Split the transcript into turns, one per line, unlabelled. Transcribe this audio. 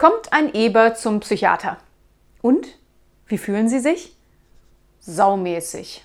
Kommt ein Eber zum Psychiater. Und? Wie fühlen Sie sich? Saumäßig.